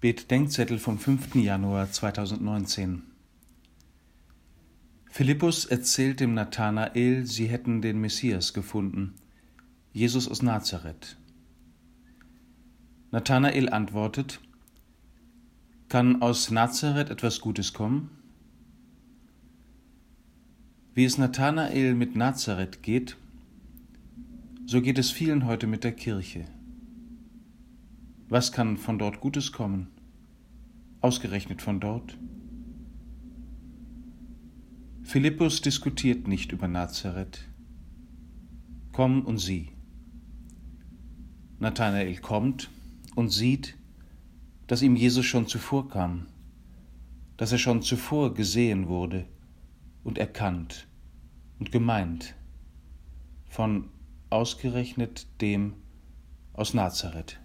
Bet-Denkzettel vom 5. Januar 2019 Philippus erzählt dem Nathanael, sie hätten den Messias gefunden, Jesus aus Nazareth. Nathanael antwortet, kann aus Nazareth etwas Gutes kommen? Wie es Nathanael mit Nazareth geht, so geht es vielen heute mit der Kirche. Was kann von dort Gutes kommen? Ausgerechnet von dort? Philippus diskutiert nicht über Nazareth. Komm und sieh. Nathanael kommt und sieht, dass ihm Jesus schon zuvor kam, dass er schon zuvor gesehen wurde und erkannt und gemeint von ausgerechnet dem aus Nazareth.